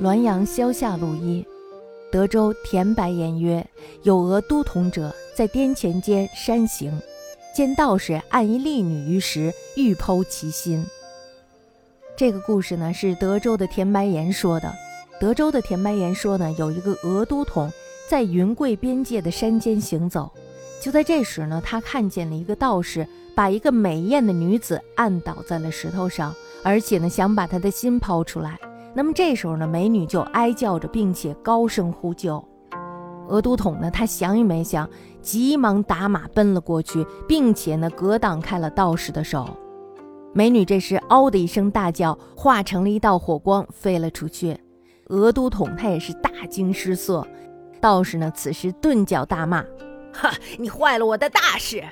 滦阳萧下路一。德州田白言曰：“有俄都统者，在滇黔间山行，见道士按一丽女于石，欲剖其心。”这个故事呢，是德州的田白言说的。德州的田白言说呢，有一个俄都统在云贵边界的山间行走，就在这时呢，他看见了一个道士把一个美艳的女子按倒在了石头上，而且呢，想把她的心剖出来。那么这时候呢，美女就哀叫着，并且高声呼救。俄都统呢，他想也没想，急忙打马奔了过去，并且呢，格挡开了道士的手。美女这时“嗷”的一声大叫，化成了一道火光飞了出去。俄都统他也是大惊失色。道士呢，此时顿脚大骂：“哈！你坏了我的大事！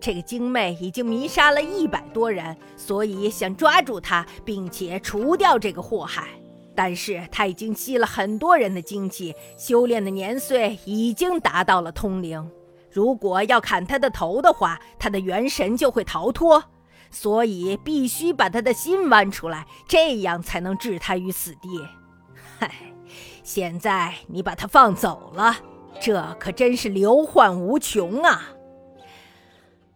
这个精妹已经迷杀了一百多人，所以想抓住她，并且除掉这个祸害。”但是他已经吸了很多人的精气，修炼的年岁已经达到了通灵。如果要砍他的头的话，他的元神就会逃脱，所以必须把他的心剜出来，这样才能置他于死地。嗨，现在你把他放走了，这可真是流患无穷啊！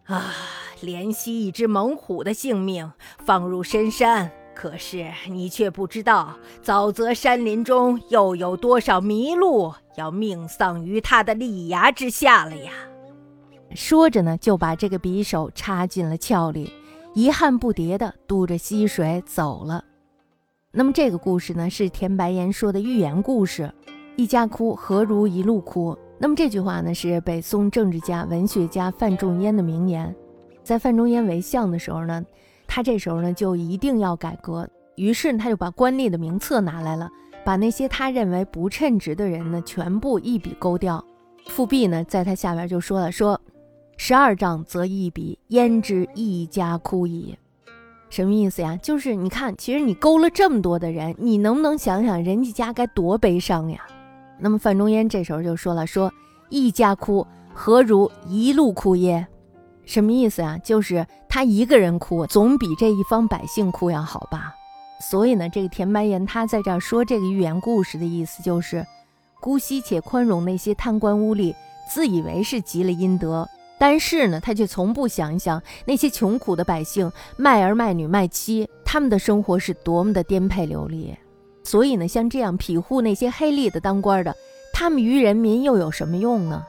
啊，怜惜一只猛虎的性命，放入深山。可是你却不知道，沼泽山林中又有多少麋鹿要命丧于他的利牙之下了呀！说着呢，就把这个匕首插进了鞘里，遗憾不迭的渡着溪水走了。那么这个故事呢，是田白岩说的寓言故事。一家哭，何如一路哭？那么这句话呢，是北宋政治家、文学家范仲淹的名言。在范仲淹为相的时候呢。他这时候呢，就一定要改革，于是他就把官吏的名册拿来了，把那些他认为不称职的人呢，全部一笔勾掉。富弼呢，在他下边就说了：“说十二丈则一笔，焉知一家哭矣？”什么意思呀？就是你看，其实你勾了这么多的人，你能不能想想人家家该多悲伤呀？那么范仲淹这时候就说了：“说一家哭，何如一路哭耶？”什么意思啊？就是他一个人哭，总比这一方百姓哭要好吧。所以呢，这个田白岩他在这儿说这个寓言故事的意思就是，姑息且宽容那些贪官污吏，自以为是积了阴德，但是呢，他却从不想一想那些穷苦的百姓，卖儿卖女卖妻，他们的生活是多么的颠沛流离。所以呢，像这样庇护那些黑吏的当官的，他们于人民又有什么用呢？